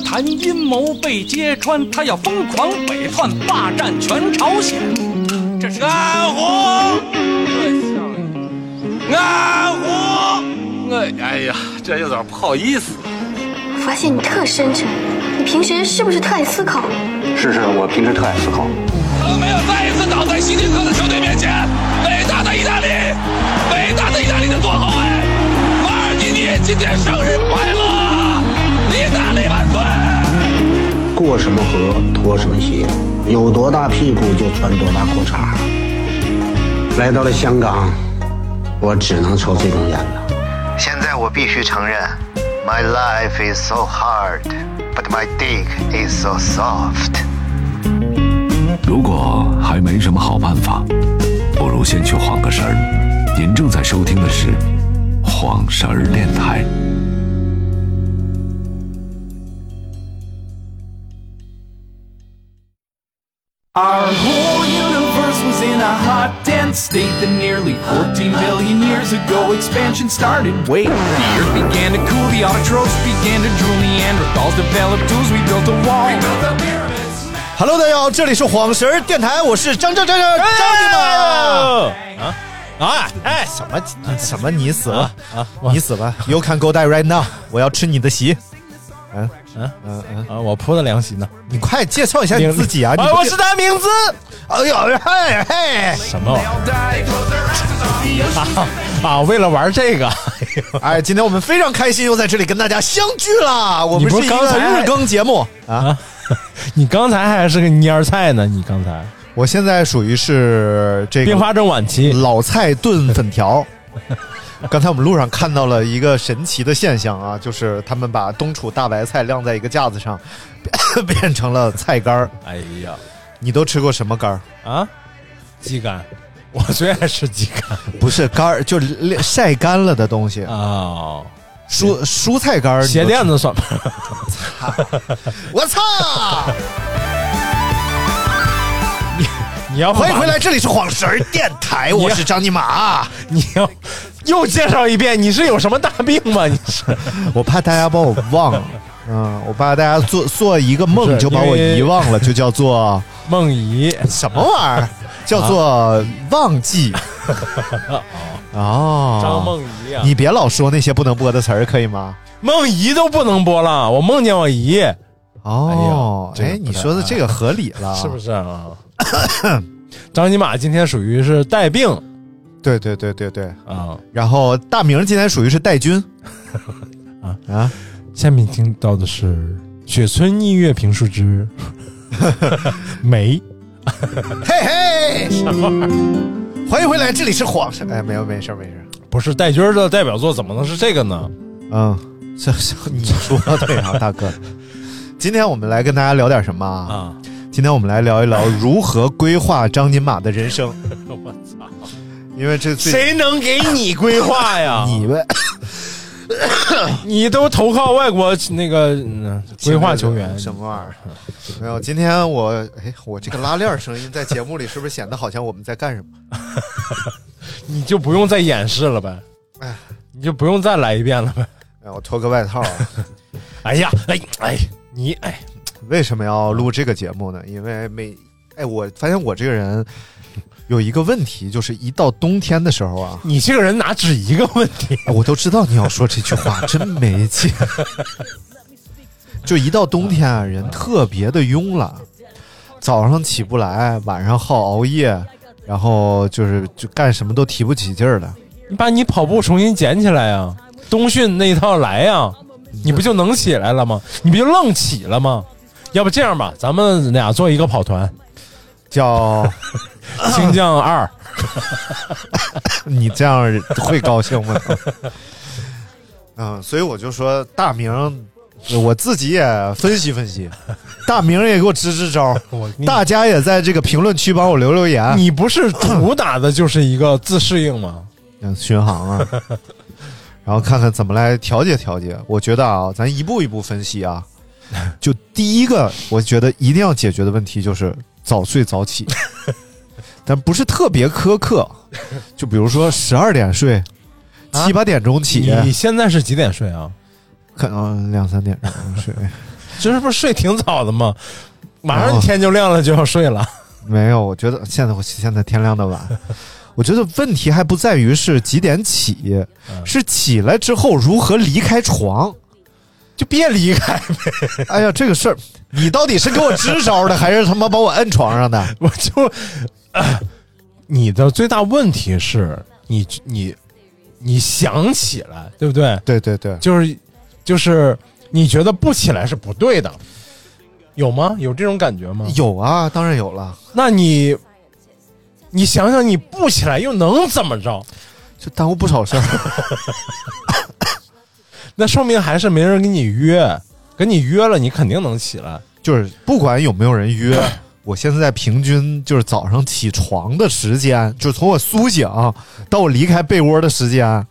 和谈阴谋被揭穿，他要疯狂北窜，霸占全朝鲜。这是安红，安红，哎哎呀，这有点不好意思。我发现你特深沉，你平时是不是特爱思考？是是，我平时特爱思考。他没有再一次倒在希特克的球队面前。伟大的意大利，伟大的意大利的左后卫马尔蒂尼，今天生日快乐！意大利万岁！过什么河脱什么鞋，有多大屁股就穿多大裤衩。来到了香港，我只能抽这种烟了。现在我必须承认，My life is so hard, but my dick is so soft。如果还没什么好办法，不如先去晃个神儿。您正在收听的是《晃神儿电台》。Our whole universe was in a hot, dense state that nearly 14 billion years ago expansion started. Wait, the earth began to cool, the autotrophs began to drool, Neanderthals developed tools, we built a wall. We built the pyramids. Hello，大家好，这里是晃神儿电台，我是张张张张张你们。啊啊！哎，什么什么？你死了啊！你死吧！You can go die right now！我要吃你的席。嗯 嗯嗯嗯，啊！我铺的凉席呢？你快介绍一下你自己啊！啊，我是他名字。哎呦嘿嘿！什么玩意儿啊？为了玩这个，哎，今天我们非常开心，又在这里跟大家相聚了。我们不是一个日更节目啊。啊，你刚才还是个蔫儿菜呢，你刚才我现在属于是这个并发症晚期。老菜炖粉条。刚才我们路上看到了一个神奇的现象啊，就是他们把冬储大白菜晾在一个架子上，变成了菜干儿。哎呀你都吃过什么干儿？啊，鸡肝，我最爱吃鸡肝不是干儿，就是晒干了的东西。啊。蔬蔬菜干儿，鞋垫子算吗？我操！你要欢迎回来，这里是晃神儿电台，我是张尼玛。你要又介绍一遍，你是有什么大病吗？你是 我怕大家把我忘了，嗯，我怕大家做做一个梦就把我遗忘了，就叫做梦遗什么玩意儿？叫做忘记。哦，张梦遗啊，你别老说那些不能播的词儿，可以吗？梦遗都不能播了，我梦见我姨，哦，哎，哎呀这个你说的这个合理了，是不？是啊？张尼玛今天属于是带病对对对对对。啊。然后大明今天属于是带军 啊啊，下面听到的是雪村音乐评述之 梅，嘿 嘿，什么玩意儿？欢迎回来，这里是晃神。哎，没有，没事没事。不是带军儿的代表作，怎么能是这个呢？嗯，这这你说对啊，大哥。今天我们来跟大家聊点什么啊？啊，今天我们来聊一聊如何规划张金马的人生，我操！因为这最谁能给你规划呀？你们 你都投靠外国那个嗯规划球员，什么玩意儿？没有，今天我哎，我这个拉链声音在节目里是不是显得好像我们在干什么？你就不用再演示了呗。哎，你就不用再来一遍了呗。哎，我脱个外套啊。哎呀，哎哎，你哎，为什么要录这个节目呢？因为每哎，我发现我这个人有一个问题，就是一到冬天的时候啊，你这个人哪止一个问题？哎我都知道你要说这句话，真没劲。就一到冬天啊，人特别的慵懒，早上起不来，晚上好熬夜，然后就是就干什么都提不起劲儿来。你把你跑步重新捡起来呀，冬训那一套来呀，你不就能起来了吗？你不就愣起了吗？要不这样吧，咱们俩做一个跑团，叫 青将二，你这样会高兴吗？嗯，所以我就说大明，我自己也分析分析，大明也给我支支招，大家也在这个评论区帮我留留言。你不是主打的就是一个自适应吗？嗯巡航啊，然后看看怎么来调节调节。我觉得啊，咱一步一步分析啊。就第一个，我觉得一定要解决的问题就是早睡早起，但不是特别苛刻。就比如说十二点睡，七八点钟起，你现在是几点睡啊？可能两三点钟睡。这是不是睡挺早的吗？马哦上天就亮了，就要睡了。没有，我觉得现在我现在天亮的晚。我觉得问题还不在于是几点起，是起来之后如何离开床。就别离开呗。哎呀，这个事儿，你到底是给我支招的，还是他妈把我摁床上的？我就，呃 你的最大问题是你你你想起来，对不对？对对对，就是就是你觉得不起来是不对的，有吗？有这种感觉吗？有啊，当然有了，那你你想想，你不起来又能怎么着？就耽误不少事儿。那说明还是没人跟你约，跟你约了，你肯定能起来。就是不管有没有人约，我现在平均就是早上起床的时间，就是从我苏醒到我离开被窝的时间，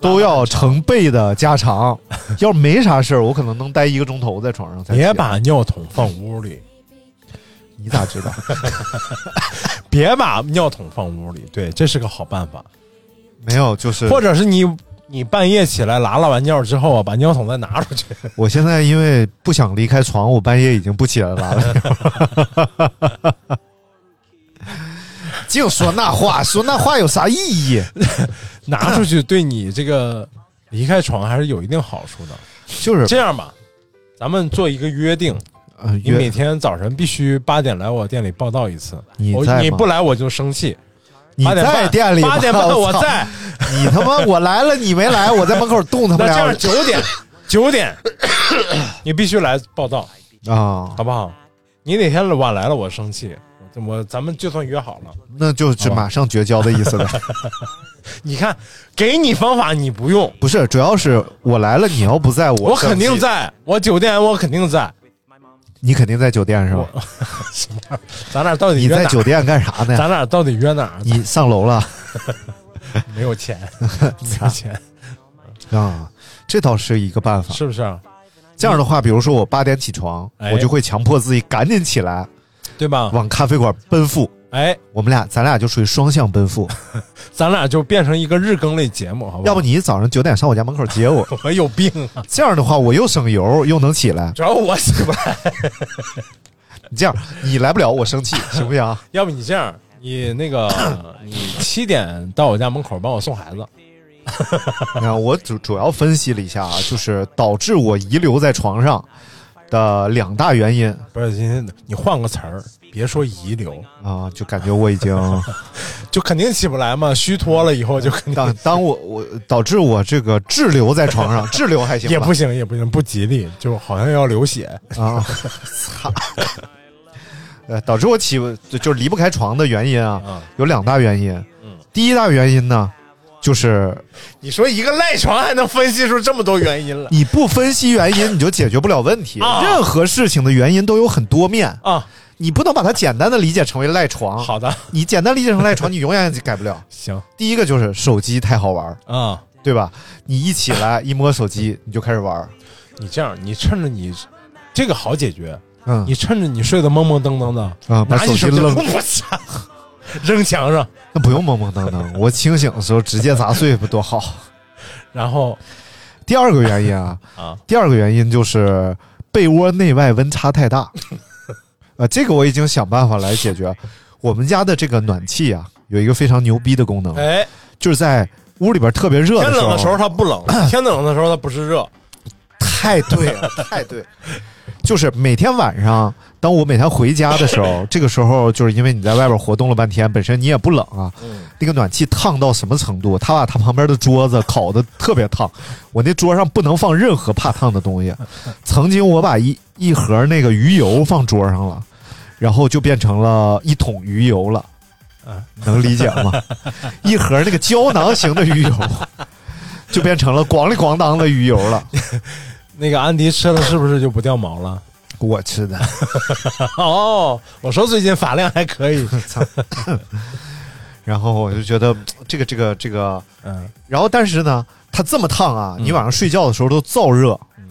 都要成倍的加长。要是没啥事儿，我可能能待一个钟头在床上才。别把尿桶放屋里，你咋知道？别把尿桶放屋里，对，这是个好办法。没有，就是或者是你你半夜起来拉拉完尿之后啊，把尿桶再拿出去。我现在因为不想离开床，我半夜已经不起来拉了。净说那话，说那话有啥意义？拿出去对你这个离开床还是有一定好处的。就是这样吧，咱们做一个约定，呃，你每天早晨必须八点来我店里报道一次。你你不来我就生气。你在店里，八点半我在。你他妈我来了，你没来，我在门口冻他那这样九点 九点，你必须来报道，啊！好不好？你哪天晚来了我生气，我我咱们就算约好了。那就是马上绝交的意思了。你看，给你方法你不用，不是，主要是我来了，你要不在我我肯定，在，我酒店我肯定在。你肯定在酒店是吧？什么？咱俩到底约哪儿你在酒店干啥呢？咱俩到底约哪儿？你上楼了 没有钱，没有钱，啊？这倒是一个办法。是不是？这样的话，比如说我八点起床，哎我就会强迫自己赶紧起来，对吧？往咖啡馆奔赴。哎，我们俩，咱俩就属于双向奔赴。咱俩就变成一个日更类节目，好不好？要不你早上九点上我家门口接我，我有病啊！这样的话我又省油又能起来。主要我起不来，你这样你来不了，我生气，行不行？要不你这样，你那个你七点到我家门口帮我送孩子，你看我主主要分析了一下啊，就是导致我遗留在床上的两大原因不是今天你换个词儿，别说遗留，啊，就感觉我已经 就肯定起不来嘛，虚脱了以后就肯定当当我我导致我这个滞留在床上，滞留还行，也不行，也不行，不吉利，就好像要流血。啊，操！呃，导致我起就就离不开床的原因啊，啊有两大原因。第一大原因呢，就是你说一个赖床还能分析出这么多原因了？你不分析原因，你就解决不了问题。任何事情的原因都有很多面啊，你不能把它简单的理解成为赖床。好的，你简单理解成赖床，你永远改不了。行，第一个就是手机太好玩啊，对吧？你一起来一摸手机，你就开始玩。你这样，你趁着你这个好解决。嗯，你趁着你睡得懵懵登登的，啊，把手机扔了。扔墙上，那不用懵懵当当，我清醒的时候直接砸碎不多好。然后第二个原因啊，啊，第二个原因就是被窝内外温差太大。呃，这个我已经想办法来解决。我们家的这个暖气啊，有一个非常牛逼的功能，哎，就是在屋里边特别热的时候，天冷的时候它不冷，天冷的时候它不是热，太对了，太对了。就是每天晚上，当我每天回家的时候，这个时候就是因为你在外边活动了半天，本身你也不冷啊，那个暖气烫到什么程度？他把他旁边的桌子烤的特别烫，我那桌上不能放任何怕烫的东西。曾经我把一一盒那个鱼油放桌上了，然后就变成了一桶鱼油了。能理解吗？一盒那个胶囊型的鱼油，就变成了咣里咣当的鱼油了。那个安迪吃了是不是就不掉毛了？我吃的，哦，我说最近发量还可以，然后我就觉得这个这个这个，嗯，然后但是呢，它这么烫啊，你晚上睡觉的时候都燥热，嗯。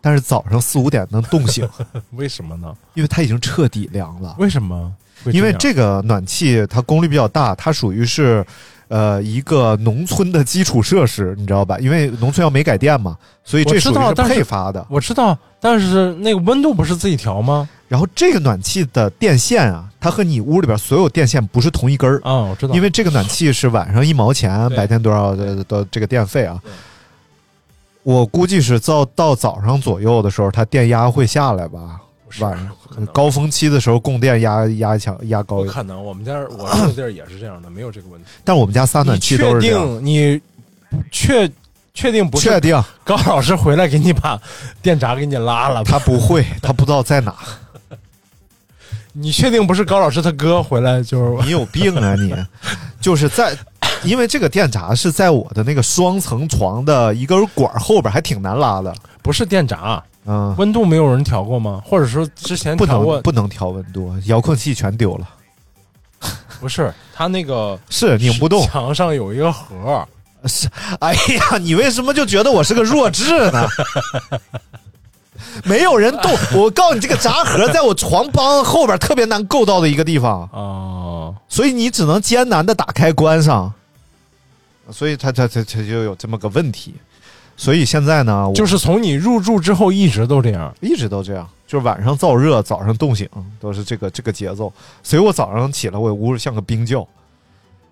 但是早上四五点能冻醒，为什么呢？因为它已经彻底凉了。为什么？因为这个暖气它功率比较大，它属于是呃一个农村的基础设施，你知道吧？因为农村要煤改电嘛，所以这知属于是配发的。我知道，但是那个温度不是自己调吗？然后这个暖气的电线啊，它和你屋里边所有电线不是同一根儿，啊，我知道，因为这个暖气是晚上一毛钱，白天多少的的这个电费啊。我估计是到到早上左右的时候，它电压会下来吧。是晚上高峰期的时候，供电压压强压高一点。不可能，我们家 我住的地儿也是这样的，没有这个问题。但我们家三暖气都是这样。定你确确定不是确定高老师回来给你把电闸给你拉了吧？他不会，他不知道在哪。你确定不是高老师他哥回来就是你有病啊你！就是在，因为这个电闸是在我的那个双层床的一根管后边，还挺难拉的。不是电闸？嗯，温度没有人调过吗？或者说之前不调过能？不能调温度，遥控器全丢了。不是，他那个是拧不动。墙上有一个盒，是，哎呀，你为什么就觉得我是个弱智呢？没有人动，我告诉你，这个闸盒在我床帮后边特别难够到的一个地方，哦，所以你只能艰难的打开关上，所以它它它它就有这么个问题。所以现在呢，就是从你入住之后一直都这样。一直都这样，就是晚上燥热，早上冻醒，都是这个这个节奏。所以我早上起来，我屋里像个冰窖，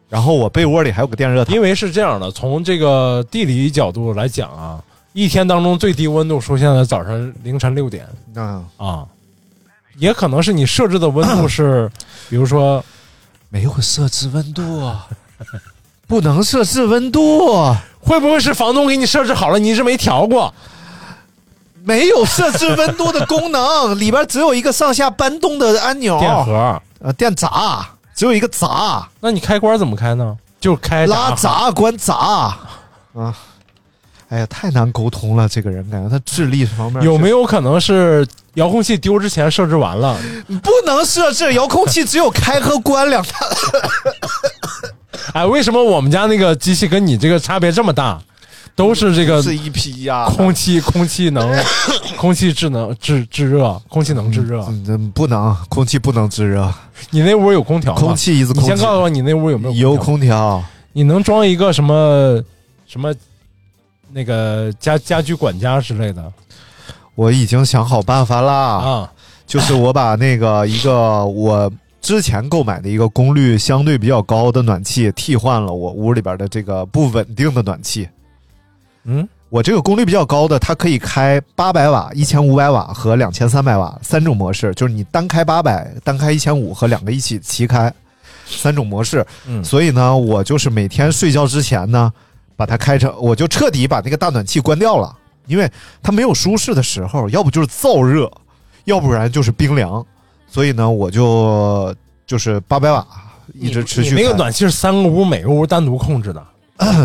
然后我被窝里还有个电热毯。因为是这样的，从这个地理角度来讲啊，一天当中最低温度出现在早上凌晨六点嗯，啊，也可能是你设置的温度是，比如说没有设置温度啊，不能设置温度，啊会不会是房东给你设置好了，你一直没调过？没有设置温度的功能，里边只有一个上下搬动的按钮，电盒，呃，电闸只有一个闸，那你开关怎么开呢？就开拉闸闸关闸啊。哎呀，太难沟通了，这个人感觉他智力方面有没有有可能是遥控器丢之前设置完了？不能设置遥控器，只有开和关两大。哎，为什么我们家那个机器跟你这个差别这么大？都是这个是一批呀、空气，空气能，空气制能制制热，空气能制热。嗯，嗯不能，空气不能制热，你那屋有空调吗？空气一直你空先告诉我，你那屋有没有有空调？空调。你能装一个什么什么那个家家居管家之类的我已经想好办法啦，啊？就是我把那个一个我之前购买的一个功率相对比较高的暖气替换了我屋里边的这个不稳定的暖气。嗯，我这个功率比较高的，它可以开八百瓦、一千五百瓦和两千三百瓦三种模式，就是你单开八百、单开一千五和两个一起齐开三种模式。嗯所以呢，我就是每天睡觉之前呢，把它开成，我就彻底把那个大暖气关掉了，因为它没有舒适的时候，要不就是燥热，要不然就是冰凉。所以呢，我就就是八百瓦一直持续你那个暖气是三个屋，每个屋单独控制的。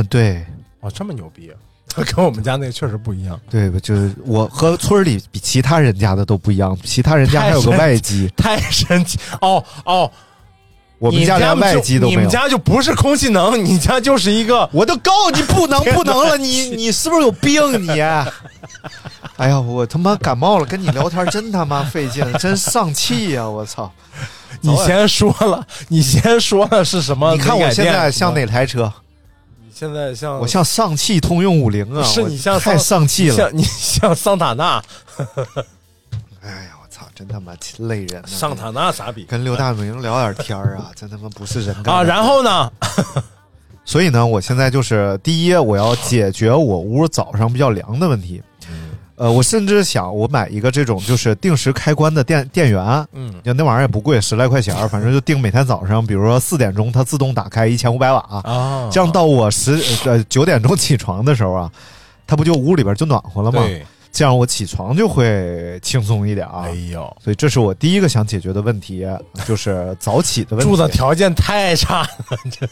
对哇，这么牛逼！跟我们家那个确实不一样，对，就是我和村里比其他人家的都不一样，其他人家还有个外机，太神奇！哦哦，我们家连外就机都没有。你们家就不是空气能，你家就是一个 我都告诉你不能不能了，你 你是不是有病你？哎呀，我他妈感冒了，跟你聊天真他妈费劲，真丧气呀、我操！你先说了，你先说了是什么？你看我现在像哪？台车？你现在像我像上汽通用五菱啊！是你像太上气了。像你像桑塔纳，哎呀，真他妈累人、啊！桑塔纳傻逼跟刘大明聊点天儿啊，真他妈不是人干啊？然后呢？所以呢，我现在就是第一，我要解决我屋早上比较凉的问题。呃，我甚至想我买一个这种就是定时开关的电电源，嗯，就那玩意儿也不贵，十来块钱儿，反正就定每天早上，比如说四点钟它自动打开一千五百瓦，啊，这样到我十呃九点钟起床的时候啊，它不就屋里边就暖和了吗？对，这样我起床就会轻松一点啊。哎呦，所以这是我第一个想解决的问题，就是早起的问题。住的条件太差了，这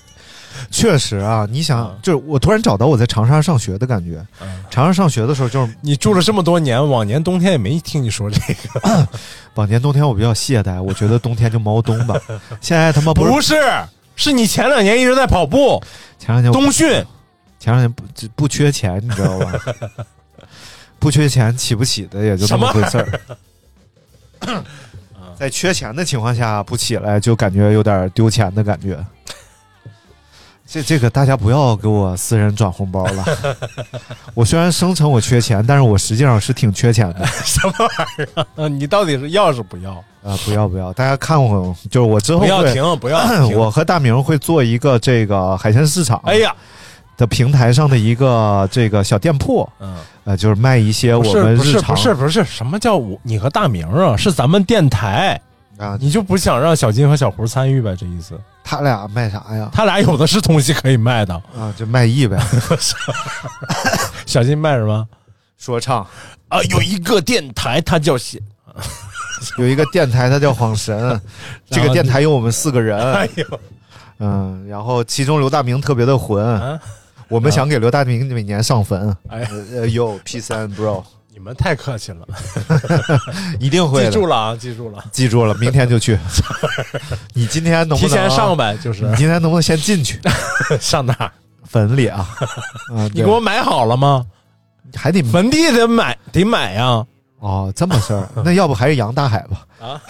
确实啊，你想，嗯就是我突然找到我在长沙上学的感觉。嗯长沙上学的时候，就是你住了这么多年，往年冬天也没听你说这个，往年冬天我比较懈怠，我觉得冬天就猫冬吧。现在他妈不是不是，是你前两年一直在跑步，前两年冬训，前两年不不缺钱，你知道吧？不缺钱，起不起的也就那么回事儿。在缺钱的情况下不起来，就感觉有点丢钱的感觉。这这个大家不要给我私人转红包了。我虽然声称我缺钱，但是我实际上是挺缺钱的。什么玩意儿啊？你到底是要是不要？啊、不要不要，大家看我，就是我之后不要停，不要停！我和大明会做一个这个海鲜市场，哎呀，的平台上的一个这个小店铺，嗯，呃，就是卖一些我们日常不是不是，什么叫我你和大明啊？是咱们电台，啊，你就不想让小金和小胡参与呗？这意思？他俩卖啥呀？他俩有的是东西可以卖的。啊，就卖艺呗，小金卖什么？说唱。啊，有一个电台，他叫写，有一个电台，它叫晃神，这个电台有我们四个人，哎呦，嗯，然后其中刘大明特别的混，啊，我们想给刘大明每年上坟，哎，呃，有 P 三 bro，你们太客气了，一定会的记住了啊，记住了，记住了，明天就去。你今天能不能提前上？呗，就是你今天能不能先进去 上哪儿？坟里啊？啊，你给我买好了吗？还得坟地得买，得买呀。哦，这么事儿，那要不还是杨大海吧？啊，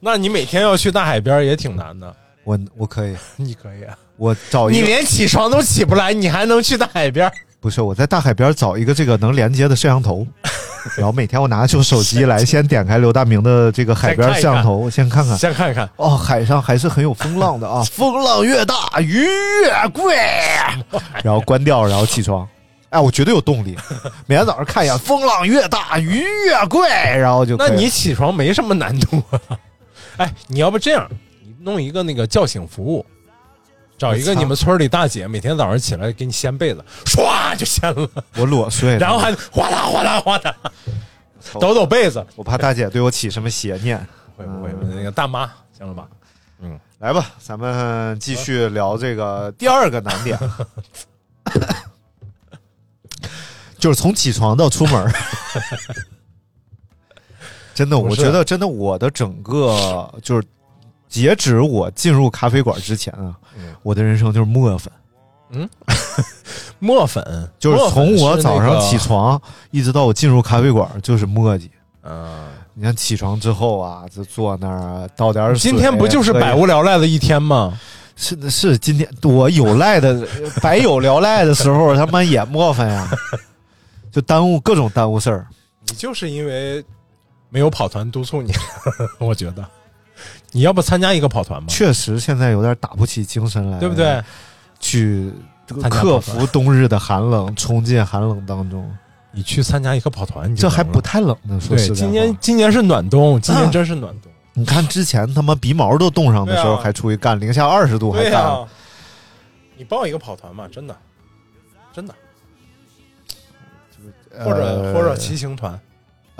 那你每天要去大海边也挺难的。我我可以，你可以啊，我找一个，你连起床都起不来，你还能去大海边？不是我在大海边找一个这个能连接的摄像头，然后每天我拿出手机来，先点开刘大明的这个海边摄像头，先看看。先看看，哦，海上还是很有风浪的啊，风浪越大鱼越贵。然后关掉，然后起床。哎，我绝对有动力。每天早上看一眼，风浪越大鱼越贵，然后就那你起床没什么难度啊。哎，你要不这样，你弄一个那个叫醒服务，找一个你们村里大姐，每天早上起来给你掀被子，唰就掀了，我裸睡，然后还哗啦哗啦哗啦抖抖被子。我怕大姐对我起什么邪念。会不会那个大妈行了吧？嗯来吧，咱们继续聊这个第二个难点，就是从起床到出门。真的，我觉得真的，我的整个就是截止我进入咖啡馆之前啊，嗯我的人生就是磨粉，嗯磨粉 就是从我早上起，床一直到我进入咖啡馆就是磨叽。那个嗯，你看起床之后啊，就坐那儿倒点儿水。今天不就是百无聊赖的一天吗？是的是今天我有赖的百有聊赖的时候，他妈也磨粉呀，就耽误各种耽误事儿。你就是因为没有跑团督促你，我觉得你要不参加一个跑团吧，确实现在有点打不起精神来，对不对？？去克服冬日的寒冷，冲进寒冷当中，你去参加一个跑团，你这还不太冷呢。说实今年今年是暖冬，今年真是暖冬。你看之前他妈鼻毛都冻上的时候，还出去干，零下二十度还干。你报一个跑团嘛，真的，真的，呃或者、或者骑行团。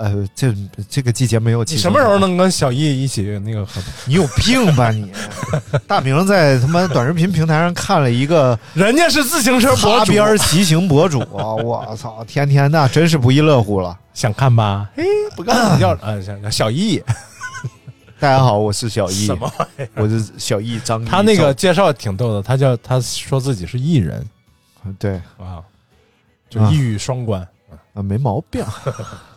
呃，这这个季节没有。你什么时候？能跟小易一起那个合作？你有病吧你？大明在他妈短视频平台上看了一个人家是自行车博主，擦边骑行博主啊！我操，天天那真是不亦乐乎了。想看吧？嘿，不告诉你叫啊，小小易，大家好，我是小易什，么玩意儿？我是小易张。他那个介绍挺逗的，他叫他说自己是艺人对啊，就啊一语双关。啊，没毛病，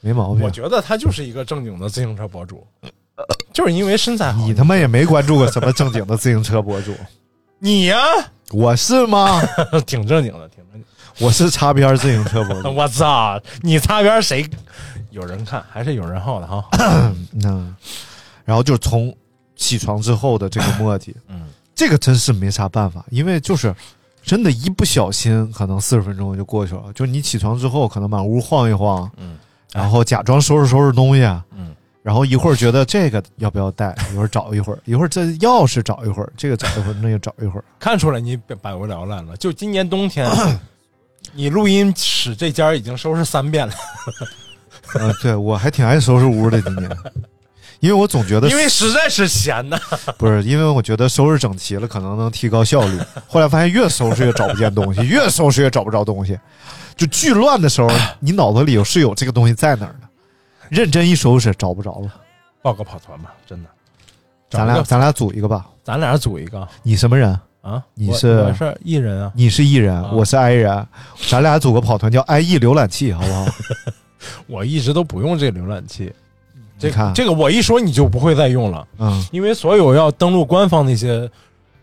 没毛病我。觉得他就是一个正经的自行车博主，就是因为身材好。你他妈也没关注过什么正经的自行车博主，你呀、我是吗？挺正经的，挺正经。我是擦边自行车博主。我操，你擦边谁有人看，还是有人好的哈？嗯，然后就是从起床之后的这个磨叽，嗯，这个真是没啥办法，因为就是真的，一不小心可能四十分钟就过去了。就你起床之后，可能满屋晃一晃，嗯，然后假装收拾收拾东西，嗯，然后一会儿觉得这个要不要带，一会儿找一会儿，一会儿这钥匙找一会儿，这个找一会儿，那个找一会儿。看出来你百无聊赖了。就今年冬天，你录音室这家已经收拾三遍了，嗯、对我还挺爱收拾屋的今年，因为我总觉得因为实在是闲呐。不是，因为我觉得收拾整齐了可能能提高效率。后来发现越收拾越找不见东西，越收拾越找不着东西，就巨乱的时候，你脑子里有是有这个东西在哪儿的，认真一收拾找不着了。报个跑团吧，真的。咱俩咱俩组一个吧。咱俩组一个你什么人？啊？你是我是艺人啊？你是艺人，啊我是 I 人，咱俩组个跑团叫 I E 浏览器，好不好？我一直都不用这浏览器，这个看这个我一说你就不会再用了，嗯，因为所有要登录官方那些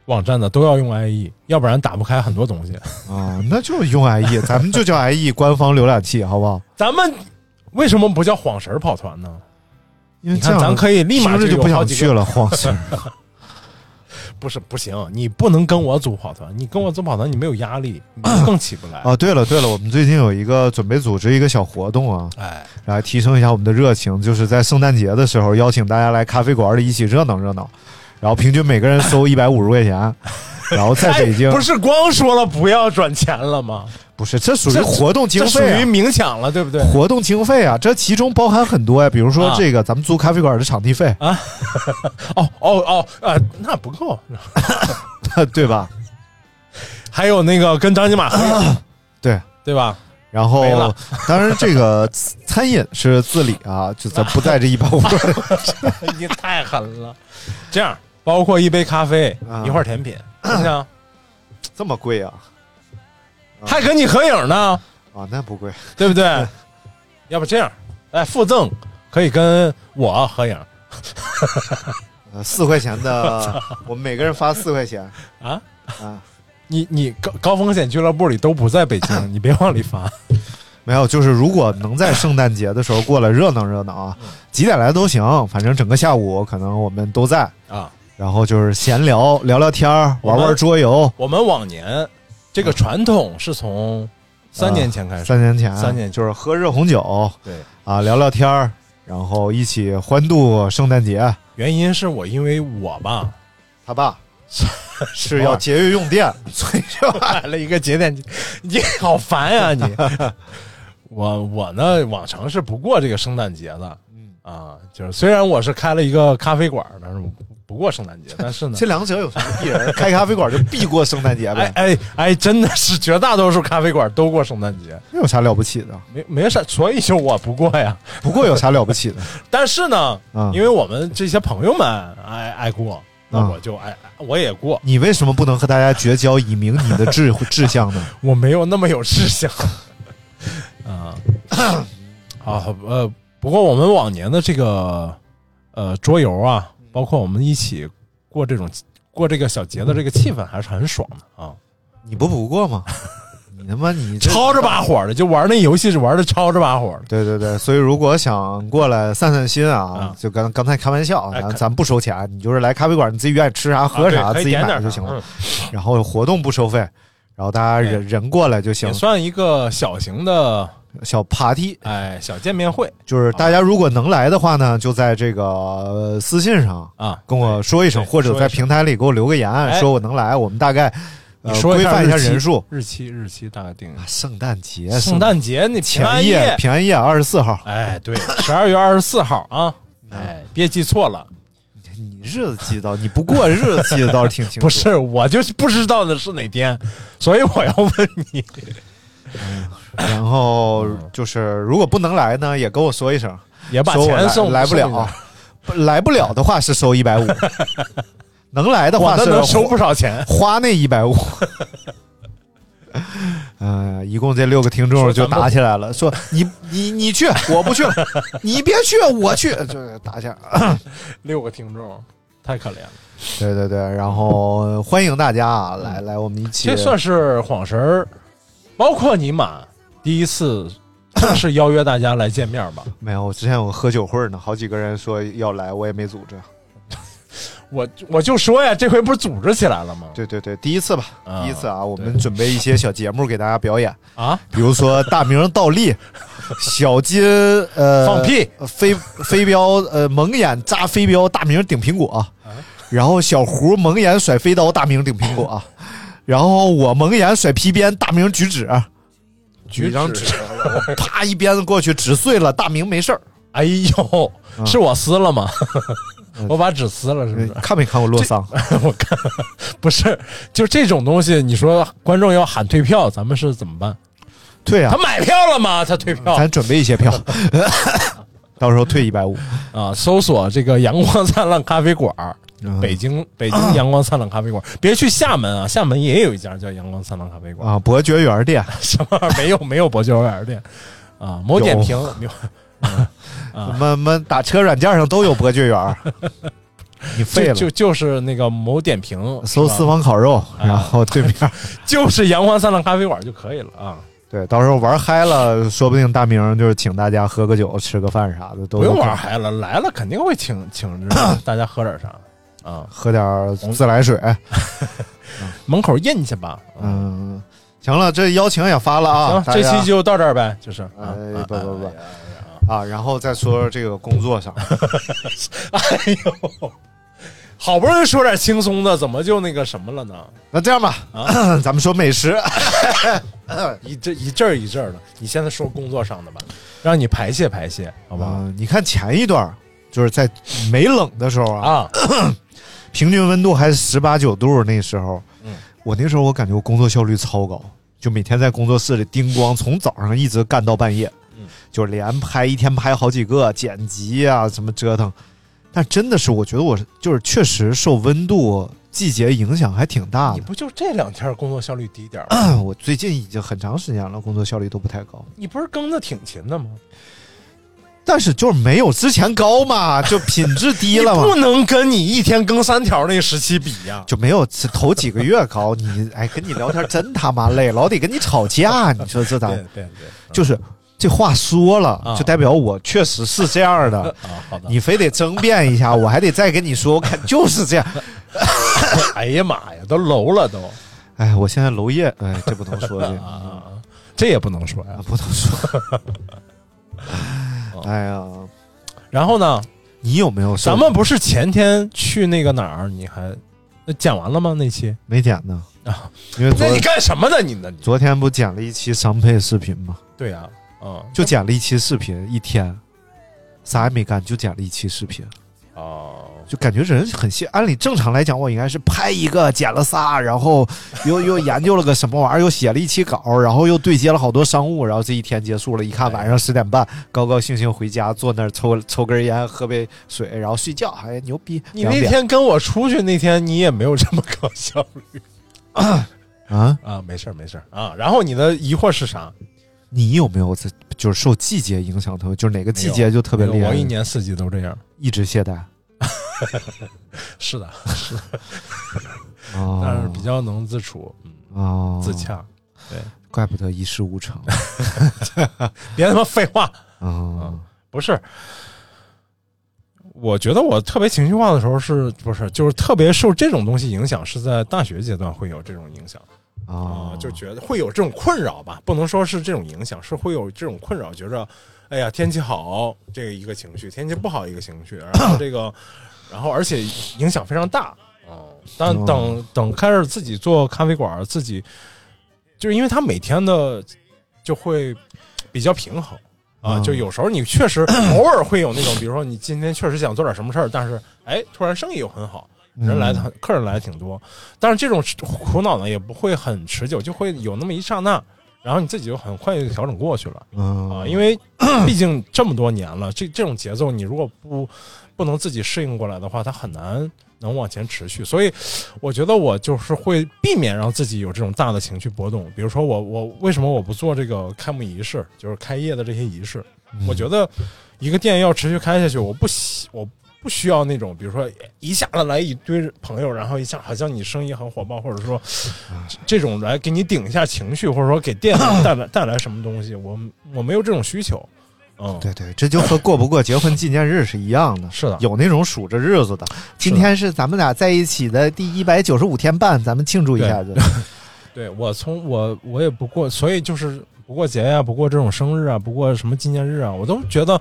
网站的都要用 IE，要不然打不开很多东西。啊，那就是用 IE，咱们就叫 IE 官方浏览器，好不好？咱们为什么不叫晃神儿跑团呢？因为这样咱可以立马听着就不想去了，晃神。不是不行，你不能跟我组跑团，你跟我组跑团，你没有压力，你更起不来。哦，对了对了，我们最近有一个准备组织一个小活动啊，哎，来提升一下我们的热情，就是在圣诞节的时候邀请大家来咖啡馆里一起热闹热闹，然后平均每个人收一百五十块钱，然后在北京、哎不是光说了不要转钱了吗？不是这属于活动经这属费、啊于。明抢了，对不对？活动经费啊，这其中包含很多呀，比如说啊这个咱们租咖啡馆的场地费啊，哦哦哦，呃，那不够。对吧？还有那个跟张金马 对，对吧？然后当然这个餐饮是自理啊，就咱不在这一百五十。你太狠了。这样，包括一杯咖啡，啊一块甜品？这么贵啊？还跟你合影呢，啊，那不贵。对不对？要不这样，哎，附赠可以跟我合影 呃，四块钱的，我们每个人发四块钱啊。啊。你你高高风险俱乐部里都不在北京，你别往里发。没有，就是如果能在圣诞节的时候过来热闹热闹啊，几点来都行，反正整个下午可能我们都在啊。然后就是闲聊聊聊天儿，玩玩桌游。我们往年这个传统是从三年前开始，三年前，三年就是喝热红酒对，啊，聊聊天儿，然后一起欢度圣诞节。原因是我因为我吧，他爸 是要节约用电，所以就买了一个节点机，你好烦呀、你！我我呢，往常是不过这个圣诞节的，嗯啊，就是虽然我是开了一个咖啡馆，但是我不不过圣诞节，但是呢这，两者有什么必然？开咖啡馆就必过圣诞节哎呗，哎 哎，真的是绝大多数咖啡馆都过圣诞节，那有啥了不起的？没没啥，所以就我不过呀。不过有啥了不起的？但是呢，嗯因为我们这些朋友们爱爱过，那嗯我就爱我也过，你为什么不能和大家绝交，以明你的志志向呢？我没有那么有志向。啊，好，呃，不过我们往年的这个呃桌游啊，包括我们一起过这种过这个小节的这个气氛，还是很爽的啊。你不不过吗？你他妈你这吵着把火的，就玩那游戏是玩的吵着把火的。对对对，所以如果想过来散散心啊啊，就刚刚才开玩笑，哎咱咱不收钱，你就是来咖啡馆，你自己愿意吃啥喝啥，自己买就行了嗯。然后活动不收费，然后大家人人过来就行也。算一个小型的小 party 哎小见面会。就是大家如果能来的话呢，就在这个呃私信上啊，跟我说一声，或者在平台里给我留个言，哎。说我能来，我们大概你呃说一下规范一下人数。日期日期大概定。圣诞节，圣诞节那平安前夜夜，平安夜二十四号，哎，对，十二月二十四号啊，哎，别记错了，你日子记得到，你不过日子记得倒是挺清楚。不是，我就是不知道的是哪天，所以我要问你。然后就是如果不能来呢，也跟我说一声，也把钱送来不了，来不了的话是收一百五，能来的话是能收不少钱。花那一百五。嗯、一共这六个听众就打起来了，说你你你去，我不去了，你别去，我去，就打起来。六个听众，太可怜了。对对对，然后欢迎大家啊，来来，我们一起。这算是晃神儿，包括你妈第一次是邀约大家来见面吧。没有，我之前有个喝酒会呢，好几个人说要来，我也没组织。我我就说呀，这回不是组织起来了吗？对对对，第一次吧，啊第一次啊，我们准备一些小节目给大家表演，啊，比如说大明倒立，小金呃放屁，飞飞镖呃蒙眼扎飞镖，大明顶苹果，然后小胡蒙眼甩飞刀，大明顶苹果，然后我蒙眼甩皮鞭，大明举纸，举一张纸，啪一鞭子过去，纸碎了，大明没事儿。哎呦，是我撕了吗？我把纸撕了，是不是？看没看过洛桑？我看不是，就这种东西，你说观众要喊退票，咱们是怎么办？退啊他，买票了吗？他退票咱准备一些票，到时候退一百五。啊！搜索这个阳光灿烂咖啡馆儿，嗯北京北京阳光灿烂咖啡馆，别去厦门啊，厦门也有一家叫阳光灿烂咖啡馆，啊，伯爵园店。什么？没有没有伯爵园店。啊？某点评有。我们我们打车软件上都有伯爵园。你废了。就就就是那个某点评搜四方烤肉，然后对面。就是阳光灿烂咖啡馆就可以了啊，对，到时候玩嗨了，说不定大明就是请大家喝个酒、吃个饭啥的，都不用玩嗨了，来了肯定会请请大家喝点啥啊，喝点自来水。门口印去吧。嗯，行了，这邀请也发了啊，行，这期就到这儿呗，就是啊哎啊不不不啊，然后再说说这个工作上，哎呦，好不容易说点轻松的，怎么就那个什么了呢？那这样吧，啊 咱们说美食。一这一阵儿一阵儿的，你现在说工作上的吧，让你排泄排泄，好不好？啊，你看前一段就是在没冷的时候啊，啊，平均温度还是十八九度那时候，嗯我那时候我感觉我工作效率超高，就每天在工作室里叮咣，从早上一直干到半夜，嗯就连拍一天拍好几个，剪辑啊什么折腾。但真的是，我觉得我就是确实受温度、季节影响还挺大的。你不就这两天工作效率低点儿吗？我最近已经很长时间了，工作效率都不太高，你不是更的挺勤的吗？但是就是没有之前高嘛，就品质低了嘛。不能跟你一天更三条那个时期比呀、就没有头几个月高，你哎，跟你聊天真他妈累，老得跟你吵架，你说这咋？对对对，就是这话说了，啊就代表我确实是这样的。啊，好的。你非得争辩一下，我还得再跟你说，我看就是这样。哎呀妈呀，都楼了都哎，我现在娄烨，哎，这不能说这也不能说呀啊，。不能说。哎呀，然后呢，你有没有？咱们不是前天去那个哪儿？你还那剪完了吗？那期？没剪呢啊，因为昨那你干什么呢？你呢？你昨天不剪了一期商配视频吗？对呀、啊，就剪了一期视频，一天啥也没干，就剪了一期视频。哦，就感觉人很闲。按理正常来讲，我应该是拍一个剪了仨，然后又又研究了个什么玩意儿，又写了一期稿，然后又对接了好多商务，然后这一天结束了。一看晚上十点半，高高兴兴回家，坐那儿抽抽根烟，喝杯水，然后睡觉。哎，牛逼！你那天跟我出去那天，你也没有这么高效率 啊，啊？没事儿没事儿啊。然后你的疑惑是啥？你有没有在就是受季节影响特别？就是哪个季节就特别厉害？我一年四季都这样。一直懈怠 是的，是的，啊，但是比较能自处，嗯，啊自洽。对，怪不得一事无成。别他妈废话。啊！不是，我觉得我特别情绪化的时候是不是就是特别受这种东西影响，是在大学阶段会有这种影响。啊、啊，就觉得会有这种困扰吧，不能说是这种影响，是会有这种困扰，觉着，哎呀，天气好这个一个情绪，天气不好一个情绪，然后这个，然后而且影响非常大啊、但哦。等等开始自己做咖啡馆，自己就是因为他每天的就会比较平衡。啊，嗯就有时候你确实 偶尔会有那种，比如说你今天确实想做点什么事儿，但是哎，突然生意又很好，人来的很，客人来的挺多，但是这种苦恼呢也不会很持久，就会有那么一刹那，然后你自己就很快就调整过去了嗯。啊，因为 毕竟这么多年了，这这种节奏你如果不不能自己适应过来的话，它很难能往前持续，所以我觉得我就是会避免让自己有这种大的情绪波动。比如说我我为什么我不做这个开幕仪式，就是开业的这些仪式？我觉得一个店要持续开下去，我不喜我不需要那种，比如说一下子来一堆朋友，然后一下好像你生意很火爆，或者说这 这种来给你顶一下情绪，或者说给店带来带来什么东西，我我没有这种需求。嗯，对对，这就和过不过结婚纪念日是一样的。是的，有那种数着日子的，今天是咱们俩在一起的第一百九十五天半，咱们庆祝一下子。对我从我我也不过，所以就是不过节呀、不过这种生日啊，不过什么纪念日啊，我都觉得，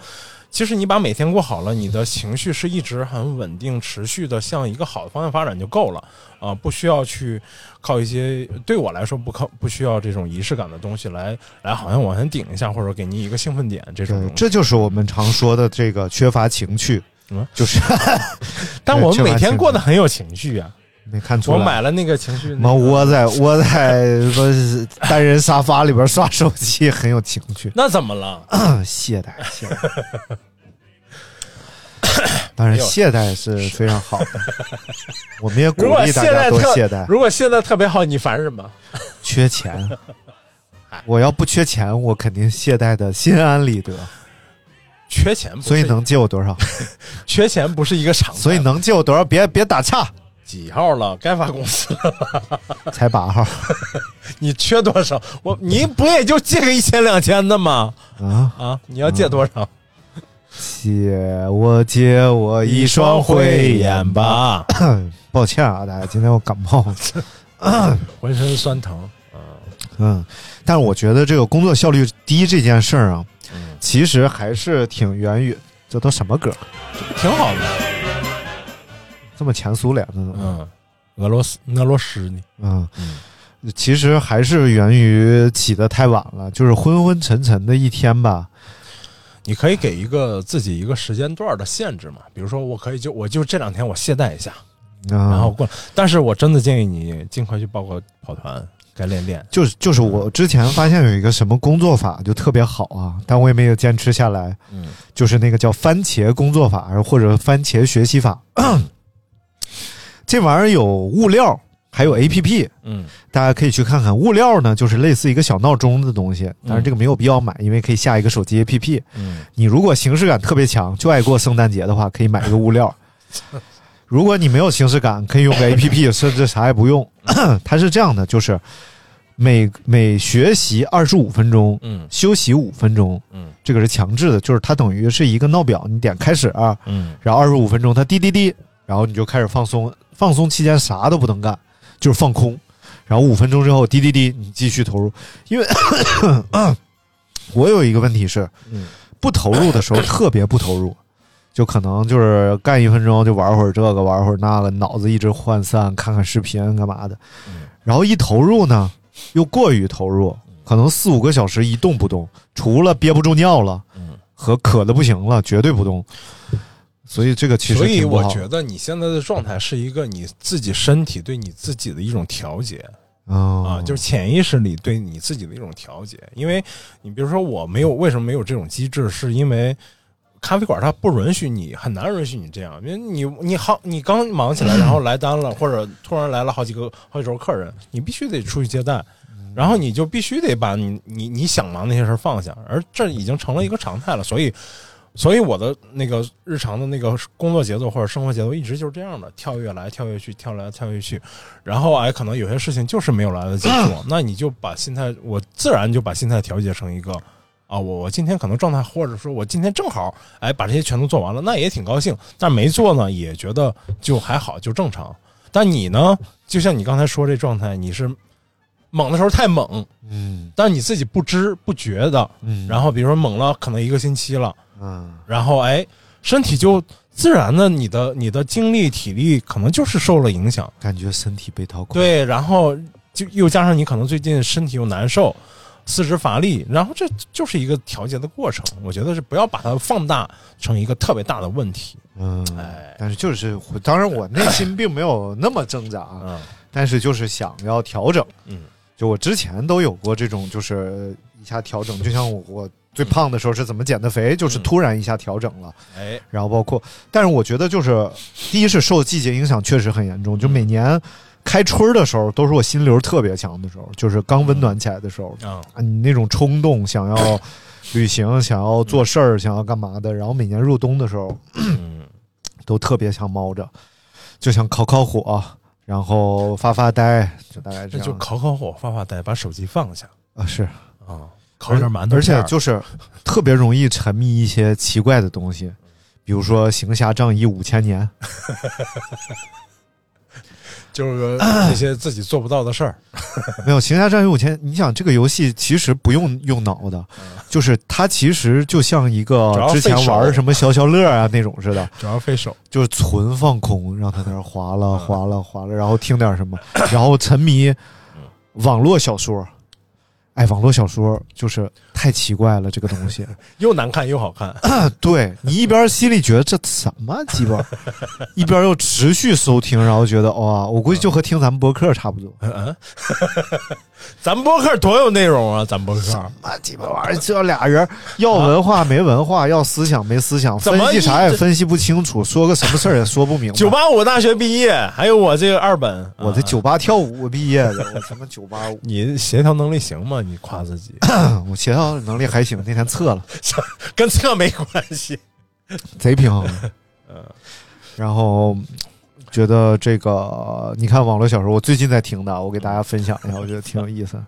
其实你把每天过好了，你的情绪是一直很稳定、持续的向一个好的方向发展就够了啊、不需要去靠一些对我来说不靠不需要这种仪式感的东西来来好像往前顶一下，或者给你一个兴奋点这种。这就是我们常说的这个缺乏情趣，嗯就是但我们每天过得很有情趣啊、没看出来。我买了那个情绪、什那窝在窝在单人沙发里边刷手机，很有情趣。那怎么了？懈怠，懈怠。当然，懈怠是非常好的，我们也鼓励大家多懈怠。如果现在特别好，你烦什么？缺钱，我要不缺钱，我肯定懈怠的心安理得。缺钱不，所以能借我多少？缺钱不是一个常态，所以能借我多少？别别打岔，几号了？该发工资了。才八号你缺多少？我你不也就借个一千两千的吗？啊！啊，你要借多少？借我借我一双慧眼吧。抱歉啊，大家，今天我感冒了。浑身酸疼。嗯，但是我觉得这个工作效率低这件事儿啊，嗯其实还是挺源于这都什么歌？挺好的。这么前苏联的呢？嗯，俄罗斯俄罗斯呢？嗯，其实还是源于起得太晚了，就是昏昏沉沉的一天吧。你可以给一个自己一个时间段的限制嘛，比如说我可以就我就这两天我懈怠一下，然后啊，过来。但是我真的建议你尽快去报个跑团，该练练。就是就是我之前发现有一个什么工作法就特别好啊，但我也没有坚持下来。嗯，就是那个叫番茄工作法或者番茄学习法，这玩意儿有物料，还有 A P P，嗯大家可以去看看。物料呢，就是类似一个小闹钟的东西，但是这个没有必要买，因为可以下一个手机 A P P。嗯你如果形式感特别强，就爱过圣诞节的话，可以买一个物料。如果你没有形式感，可以用个 A P P，甚至啥也不用。它是这样的，就是每每学习二十五分钟，嗯休息五分钟，嗯这个是强制的，就是它等于是一个闹表，你点开始啊，嗯然后二十五分钟它滴滴滴，然后你就开始放松，放松期间啥都不能干，就是放空，然后五分钟之后滴滴滴，你继续投入，因为 我有一个问题是，嗯不投入的时候特别不投入。就可能就是干一分钟就玩会儿这个玩会儿那个，脑子一直涣散，看看视频干嘛的。然后一投入呢，又过于投入，可能四五个小时一动不动，除了憋不住尿了，嗯和渴的不行了，绝对不动。所以这个其实所以我觉得你现在的状态是一个你自己身体对你自己的一种调节。啊啊，就是潜意识里对你自己的一种调节。因为你比如说我没有为什么没有这种机制，是因为咖啡馆它不允许你，很难允许你这样，因为你你好你刚忙起来，然后来单了，或者突然来了好几个好几桌客人，你必须得出去接待。然后你就必须得把你你你想忙那些事儿放下，而这已经成了一个常态了，所以所以我的那个日常的那个工作节奏或者生活节奏一直就是这样的，跳跃来跳跃去，跳来跳跃去，然后哎，可能有些事情就是没有来得及做，那你就把心态，我自然就把心态调节成一个啊，我我今天可能状态，或者说我今天正好哎把这些全都做完了，那也挺高兴，但没做呢也觉得就还好，就正常。但你呢，就像你刚才说这状态，你是猛的时候太猛，嗯但是你自己不知不觉的，嗯然后比如说猛了可能一个星期了。嗯然后哎，身体就自然的，你的你的精力体力可能就是受了影响。感觉身体被掏空。对，然后就又加上你可能最近身体又难受，四肢乏力，然后这就是一个调节的过程。我觉得是不要把它放大成一个特别大的问题。嗯，哎但是就是当然我内心并没有那么挣扎，嗯但是就是想要调整。嗯，就我之前都有过这种，就是一下调整，就像我我最胖的时候是怎么减的肥，就是突然一下调整了。哎，然后包括，但是我觉得就是第一是受季节影响确实很严重，就每年开春儿的时候都是我心流特别强的时候，就是刚温暖起来的时候啊，啊，你那种冲动想要旅行、想要做事儿、想要干嘛的，然后每年入冬的时候嗯。都特别想猫着，就想烤烤火，然后发发呆，就大概这样。那就烤烤火、发发呆，把手机放下。啊，是。啊，烤点馒头而，且就是特别容易沉迷一些奇怪的东西，比如说行侠仗义五千年。就是 那些自己做不到的事儿。没有《行侠仗义五千》，你想这个游戏其实不用用脑的，就是它其实就像一个之前玩什么消消乐啊那种似的，主要费手，就是纯放空，让它在那儿划嗯了划了划了，然后听点什么，然后沉迷嗯网络小说。哎，网络小说就是太奇怪了，这个东西。又难看又好看。对你一边心里觉得这什么鸡巴，一边又持续收听，然后觉得哇，我估计就和听咱们播客差不多。嗯，咱播客多有内容啊！咱播客什么鸡巴玩意儿，这俩人要文化没文化，要思想没思想，分析啥也分析不清楚，说个什么事儿也说不明白。九八五大学毕业，还有我这个二本，我这九八跳舞毕业的，我他妈九八五，你协调能力行吗？你夸自己，我协调能力还行，那天测了，跟测没关系。贼平衡。嗯然后觉得这个，你看网络小说，我最近在听的，我给大家分享一下，我觉得挺有意思。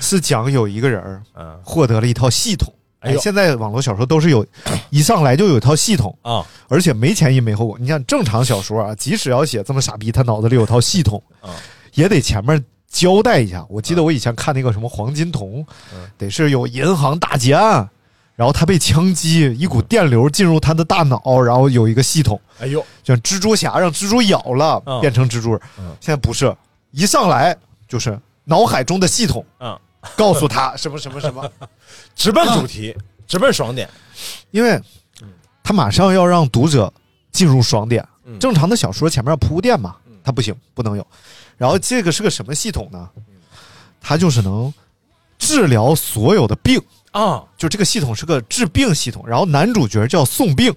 是讲有一个人儿嗯获得了一套系统。哎现在网络小说都是有，一上来就有一套系统，啊而且没前因没后果。你像正常小说啊，即使要写这么傻逼，他脑子里有套系统，啊也得前面交代一下。我记得我以前看那个什么黄金瞳，嗯。得是有银行大劫案，然后他被枪击，一股电流进入他的大脑，然后有一个系统，哎呦，像蜘蛛侠让蜘蛛咬了，嗯。变成蜘蛛现在不是，一上来就是脑海中的系统，嗯，告诉他 什么什么什么，直奔主题，直奔爽点。因为他马上要让读者进入爽点。嗯。正常的小说前面要铺垫嘛，他不行，不能有。然后这个是个什么系统呢？它就是能治疗所有的病，啊，就这个系统是个治病系统。然后男主角叫宋病，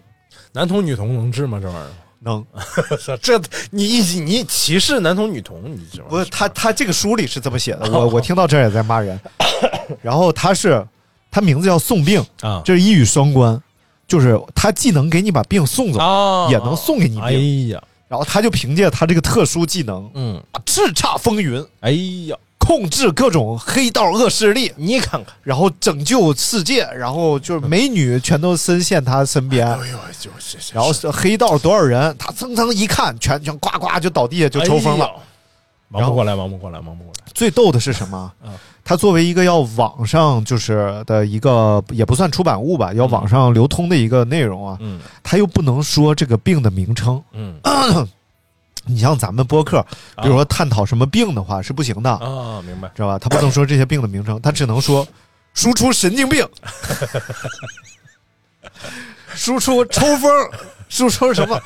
男童女童能治吗？这玩意儿？能 这你一你歧视男童女童，你知道吗不是他他这个书里是这么写的，我我听到这儿也在骂人。然后他是他名字叫宋病，啊这是一语双关，就是他既能给你把病送走，啊也能送给你病哎。呀，然后他就凭借他这个特殊技能，嗯，叱咤风云，哎呀，控制各种黑道恶势力，你看看，然后拯救世界，然后就是美女全都深陷他身边。哎呦，就是，然后黑道多少人，他蹭蹭一看，全全呱呱就倒地下就抽风了。哎，忙不过来，忙不过来，忙不过来。最逗的是什么？嗯它作为一个要网上就是的一个也不算出版物吧，要网上流通的一个内容啊，嗯它又不能说这个病的名称。嗯 你像咱们播客，比如说探讨什么病的话是不行的，啊，明白。知道吧？他不能说这些病的名称，他只能说输出神经病，输出抽风，输出什么？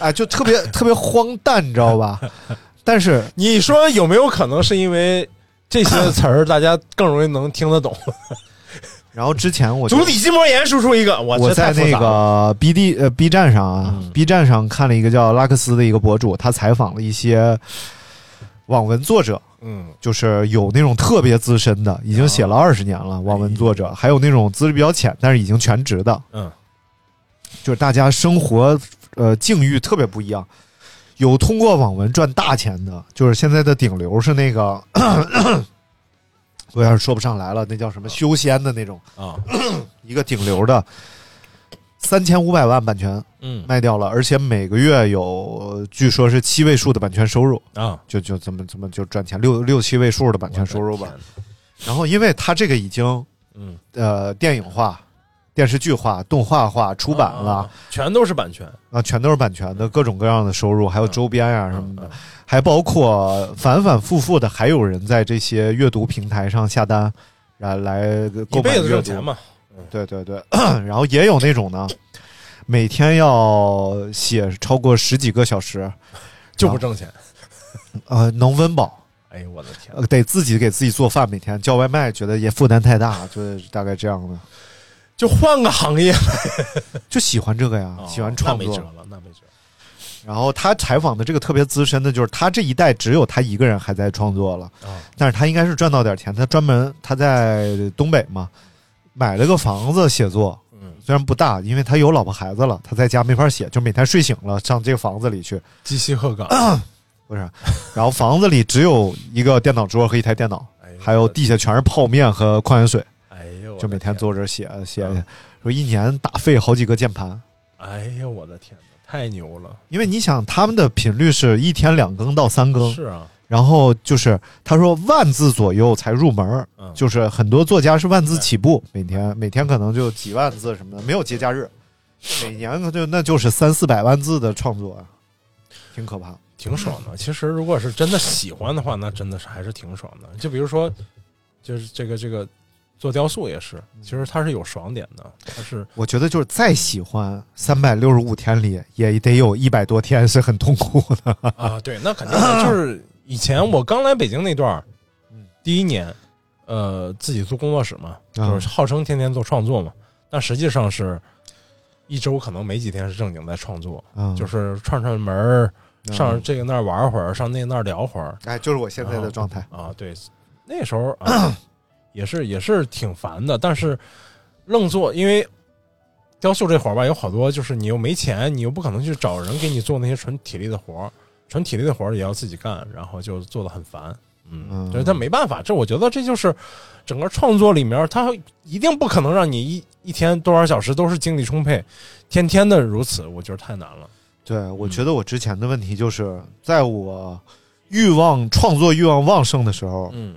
啊，就特别特别荒诞，你知道吧？但是你说有没有可能是因为这些词儿大家更容易能听得懂？然后之前我就足底筋膜炎输出一个，我我在那个 B D 呃 B 站上啊、嗯。B 站上看了一个叫拉克斯的一个博主，他采访了一些网文作者，嗯。就是有那种特别资深的，已经写了二十年了网文作者，还有那种资历比较浅，但是已经全职的，嗯。就是大家生活呃境遇特别不一样。有通过网文赚大钱的，就是现在的顶流是那个，我要是说不上来了，那叫什么修仙的那种，啊。一个顶流的，三千五百万版权嗯。卖掉了，而且每个月有据说是七位数的版权收入，啊，就就怎么怎么就赚钱，六六七位数的版权收入吧。然后因为他这个已经嗯，呃电影化、电视剧化、动画化出版了啊，全都是版权啊，全都是版权的各种各样的收入，还有周边呀、什么的嗯，还包括反反复复的还有人在这些阅读平台上下单，来来购一辈子买阅读挣钱嘛。对对对，然后也有那种呢，每天要写超过十几个小时，就不挣钱。呃，能温饱，哎呦我的天！呃，得自己给自己做饭，每天叫外卖，觉得也负担太大，就是大概这样的。就换个行业，就喜欢这个呀，哦喜欢创作。那没辙。了，那没辙。然后他采访的这个特别资深的，就是他这一代只有他一个人还在创作了，啊但是他应该是赚到点钱，他专门他在东北嘛，买了个房子写作，嗯，虽然不大，因为他有老婆孩子了，他在家没法写，就每天睡醒了上这个房子里去，鸡西鹤岗，不是，然后房子里只有一个电脑桌和一台电脑，哎还有地下全是泡面和矿泉水，就每天坐着写写嗯，说一年打废好几个键盘。哎呦我的天哪，太牛了！因为你想，他们的频率是一天两更到三更，是啊，然后就是他说万字左右才入门儿，嗯就是很多作家是万字起步，每天每天可能就几万字什么的，没有节假日，每年可就那就是三四百万字的创作啊，挺可怕。挺爽的。其实如果是真的喜欢的话，那真的是还是挺爽的。就比如说，就是这个这个做雕塑也是，其实它是有爽点的，它是我觉得就是再喜欢，三百六十五天里也得有一百多天是很痛苦的。啊，对，那肯定的就是以前我刚来北京那段儿，第一年，呃，自己做工作室嘛，啊就是号称天天做创作嘛，但实际上是一周可能没几天是正经在创作，嗯就是串串门儿，上这个那儿玩会儿，上那个那儿聊会儿哎，就是我现在的状态。啊。对，那时候啊，也是也是挺烦的，但是愣做，因为雕塑这活儿吧，有好多就是你又没钱，你又不可能去找人给你做那些纯体力的活儿，纯体力的活儿也要自己干，然后就做的很烦。嗯，就是他没办法，这我觉得这就是整个创作里面，他一定不可能让你一一天多少小时都是精力充沛，天天的如此，我觉得太难了。对，我觉得我之前的问题就是在我欲望创作欲望旺盛的时候，嗯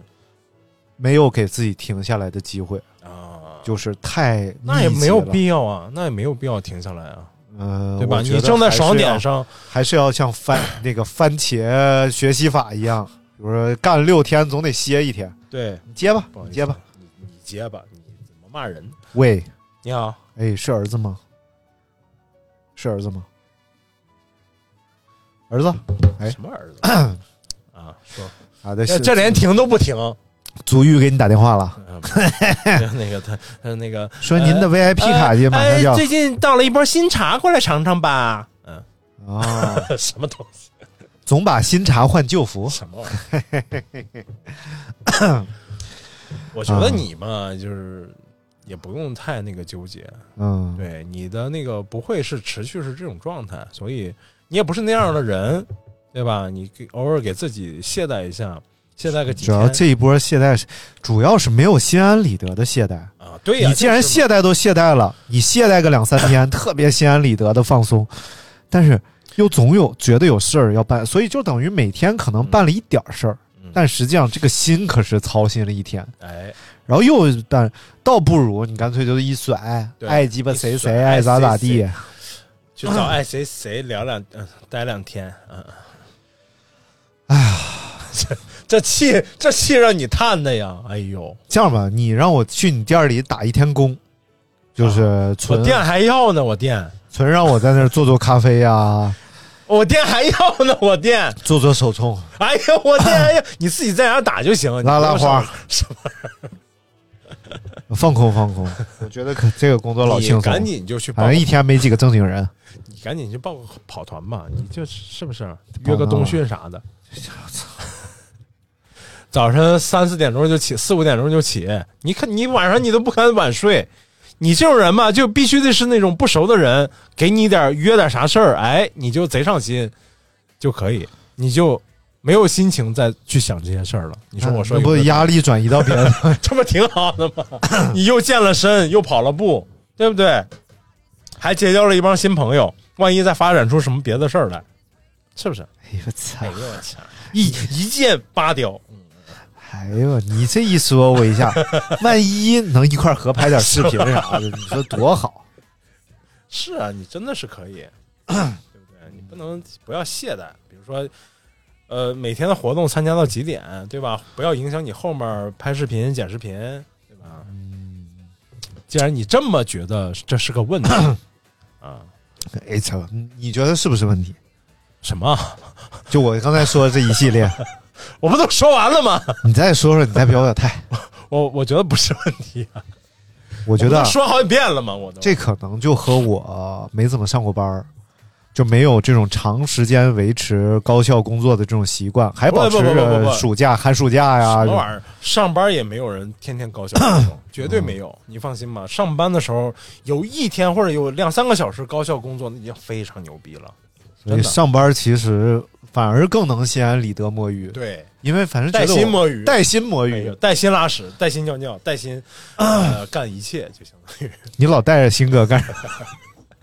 没有给自己停下来的机会，啊，就是太那也没有必要啊，那也没有必要停下来啊，呃，对吧？你正在爽点上，还是要像番 那个番茄学习法一样，比如说干六天总得歇一天，对，你接吧你接吧。，你你接吧，你怎么骂人？喂，你好，哎，是儿子吗？是儿子吗？儿子，哎什么儿子 啊？说好的，这这连停都不停。足浴给你打电话了，嗯那个他他那个 说您的 VIP 卡也马上就要哎最近到了一波新茶，过来尝尝吧。嗯，啊，什么东西？总把新茶换旧服，什么玩意儿？我觉得你嘛，就是也不用太那个纠结。嗯，对你的那个不会是持续是这种状态，所以你也不是那样的人，对吧？你给偶尔给自己懈怠一下，懈怠个几天。主要这一波懈怠是，主要是没有心安理得的懈怠。啊，对呀，你既然就是嘛懈怠都懈怠了，你懈怠个两三天，特别心安理得的放松，但是又总有觉得有事儿要办，所以就等于每天可能办了一点儿事儿，嗯但实际上这个心可是操心了一天，哎，然后又但倒不如你干脆就一甩，对爱鸡巴谁一甩谁，爱咋咋谁地。去找爱谁谁聊两嗯、待两天，嗯。哎呀，这这气这气让你叹的呀！哎呦，这样吧，你让我去你店里打一天工，就是我纯店还要呢，我店纯让我在那儿做做咖啡呀、我店还要呢，我店。做做手冲，哎呦，我店还要，你自己在家打就行。了拉拉花什么？放空放空。我觉得可这个工作老轻松，你赶紧就去报反正一天没几个正经人。你赶紧去报个跑团吧，你就是不是约个冬训啥的？早晨三四点钟就起，四五点钟就起。你看你晚上你都不敢晚睡，你这种人嘛，就必须得是那种不熟的人给你点约点啥事儿，哎，你就贼上心就可以，你就没有心情再去想这些事儿了。你说我说那不压力转移到别人？这不挺好的吗？你又健了身，又跑了步，对不对？还结交了一帮新朋友，万一再发展出什么别的事儿来，是不是？哎呦我操哎！呦我操！一一箭八雕，哎呦，你这一说，我一下，万一能一块合拍点视频啥的，你说多好？是啊，你真的是可以，对不对？你不能不要懈怠，比如说，呃，每天的活动参加到几点，对吧？不要影响你后面拍视频、剪视频，对吧？嗯既然你这么觉得这是个问题啊，哎操，你觉得是不是问题？什么？就我刚才说的这一系列，我不都说完了吗？你再说说，你再表表态。我我觉得不是问题啊，我觉得说好几遍了嘛，我都这可能就和我没怎么上过班儿，就没有这种长时间维持高效工作的这种习惯，还保持着暑假、寒暑假呀什么。玩意儿？上班也没有人天天高效工作，绝对没有。你放心吧，上班的时候有一天或者有两三个小时高效工作，那已经非常牛逼了。所以上班其实反而更能心安理得摸鱼，对，因为反正带薪摸鱼，带薪摸鱼。带薪拉屎，带薪尿尿，带薪呃 干一切，就相当于你老带着新哥干啥？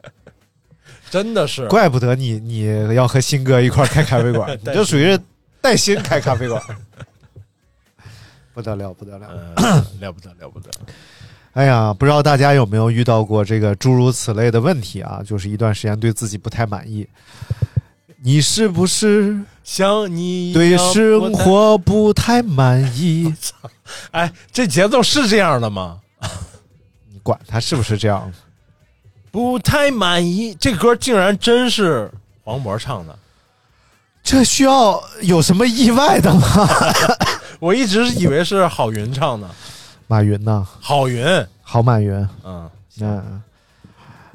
真的是。怪不得你你要和新哥一块开咖啡馆，你带就属于带薪开咖啡馆，不得了不得了。呃了不得了不得。哎呀，不知道大家有没有遇到过这个诸如此类的问题啊？就是一段时间对自己不太满意，你是不是像你对生活不太满意？哎，这节奏是这样的吗？你管他是不是这样？不太满意，这歌竟然真是黄渤唱的。这需要有什么意外的吗？我一直以为是郝云唱的，马云呐，郝云，郝马云，嗯，嗯，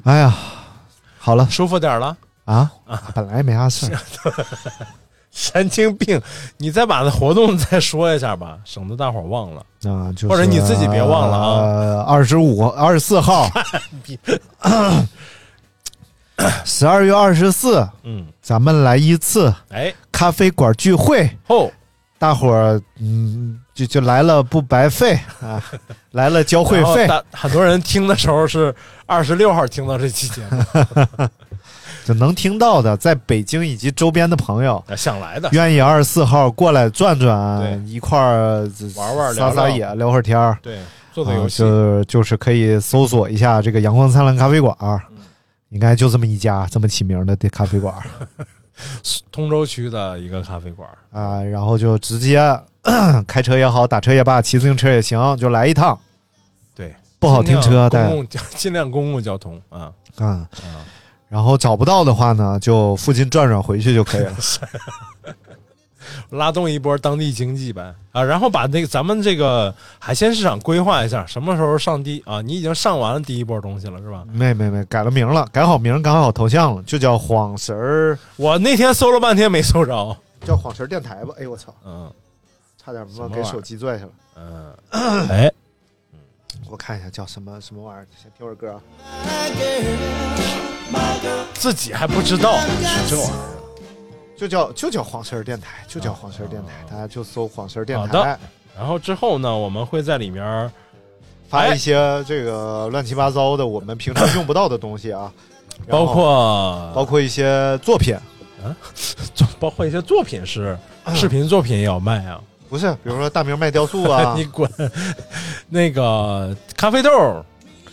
哎呀，好了。舒服点了。啊，本来没啥事儿，神经病！你再把那活动再说一下吧，省得大伙儿忘了。啊，就是或者你自己别忘了啊啊，二十五、二十四号，十二月二十四，嗯，咱们来一次哎，咖啡馆聚会，哦。大伙儿嗯，就就来了不白费啊，来了交会费，很多人听的时候是二十六号听到这期节目，就能听到的，在北京以及周边的朋友，想来的愿意二十四号过来转转，一块儿玩玩撒撒野，聊会儿天儿。对，做做游戏，啊就就是可以搜索一下这个阳光灿烂咖啡馆应该就这么一家这么起名的咖啡馆儿 通州区的一个咖啡馆。啊，然后就直接 开车也好，打车也罢，骑自行车也行，就来一趟。对，不好停车，但尽量公共 尽量公共交通啊。嗯，然后找不到的话呢，就附近转转回去就可以了。拉动一波当地经济呗啊，然后把那个咱们这个海鲜市场规划一下，什么时候上第啊？你已经上完了第一波东西了是吧？没没没，改了名了，改好名，改好头像了，就叫晃神儿，我那天搜了半天没搜着，叫晃神儿电台吧？哎呦我操，嗯差点把给手机拽下来。嗯，哎，我看一下叫什么什么玩意儿，先听会儿歌啊。自己还不知道是这玩意儿。就叫就叫黄神儿电台，就叫黄神儿电台，大家就搜黄神儿电好台的，然后之后呢，我们会在里面发一些这个乱七八糟的我们平常用不到的东西啊，然包后括包括一些作品，包括一些作品是视频作品也要卖啊。不是，比如说大明卖雕塑啊 你，滚！那个咖啡豆、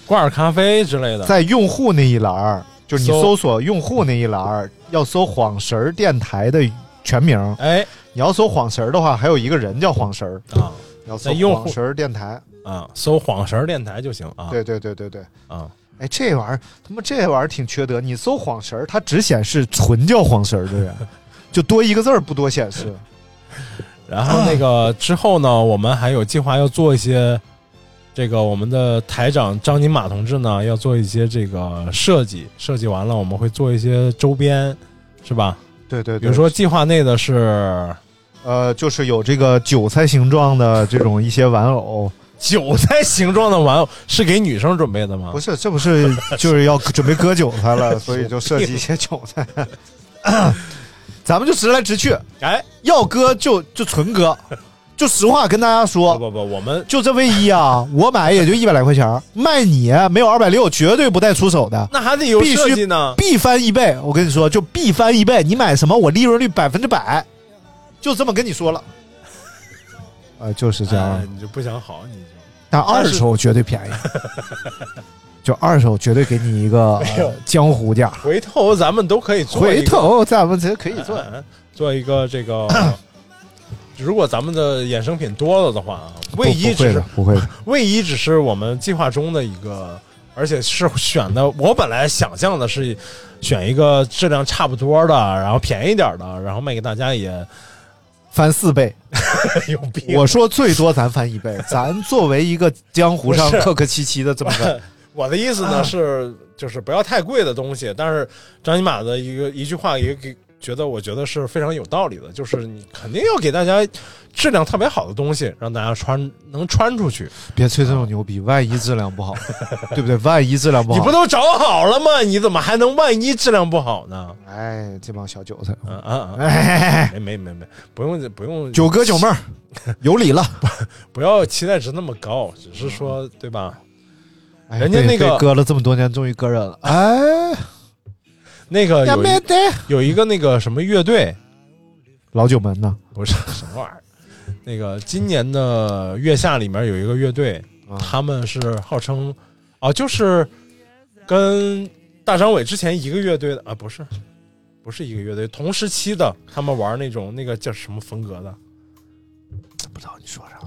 挂耳咖啡之类的，在用户那一栏儿，就是你搜搜索用户那一栏儿，要搜晃神儿电台的全名。哎你要搜晃神儿的话，还有一个人叫晃神儿，啊你要搜晃神儿电台。啊，搜晃神儿电台就行啊。对对对对对。啊，哎，这玩意儿他妈这玩意儿挺缺德。你搜晃神儿，它只显示纯叫晃神儿的人，就多一个字儿不多显示。然后那个之后呢，我们还有计划要做一些，这个我们的台长张金马同志呢要做一些这个设计，设计完了我们会做一些周边，是吧？对对对，比如说计划内的是呃，就是有这个韭菜形状的这种一些玩偶，韭菜形状的玩偶，是给女生准备的吗？不是，这不是就是要 准备割韭菜了，所以就设计一些韭菜。咱们就直来直去，哎，要割就就纯割，就实话跟大家说，不不不，我们就这卫衣啊，我买也就一百来块钱儿，卖你没有二百六，绝对不带出手的。那还得有设计呢。必翻一倍，我跟你说，就必翻一倍。你买什么，我利润率百分之百，就这么跟你说了。啊、就是这样。哎你就不想好，你就但二手绝对便宜，就二手绝对给你一个、呃江湖价。回头咱们都可以做回头咱们这可以做。嗯做一个这个。如果咱们的衍生品多了的话啊，卫衣只是不会的，不会的。卫衣只是我们计划中的一个，而且是选的。我本来想象的是选一个质量差不多的，然后便宜点的，然后卖给大家也翻四倍，有病。我说最多咱翻一倍。咱作为一个江湖上客客气气的这么个，我的意思呢是，就是不要太贵的东西。但是张金马的一个一句话也给觉得，我觉得是非常有道理的，就是你肯定要给大家质量特别好的东西，让大家穿能穿出去。别吹这种牛逼，万一质量不好，对不对？万一质量不好，你不都找好了吗？你怎么还能万一质量不好呢？哎，这帮小韭菜，嗯嗯没没没没，不用不用，九哥九妹儿，有理了。不要期待值那么高，只是说对吧？哎人家那个被被割了这么多年，终于割人了。哎，那个有一个那个什么乐队，老九门呢？不是 什么玩意儿，那个今年的月下里面有一个乐队，啊他们是号称啊，就是跟大张伟之前一个乐队的啊，不是不是一个乐队，同时期的，他们玩那种那个叫什么风格的？不知道你说啥。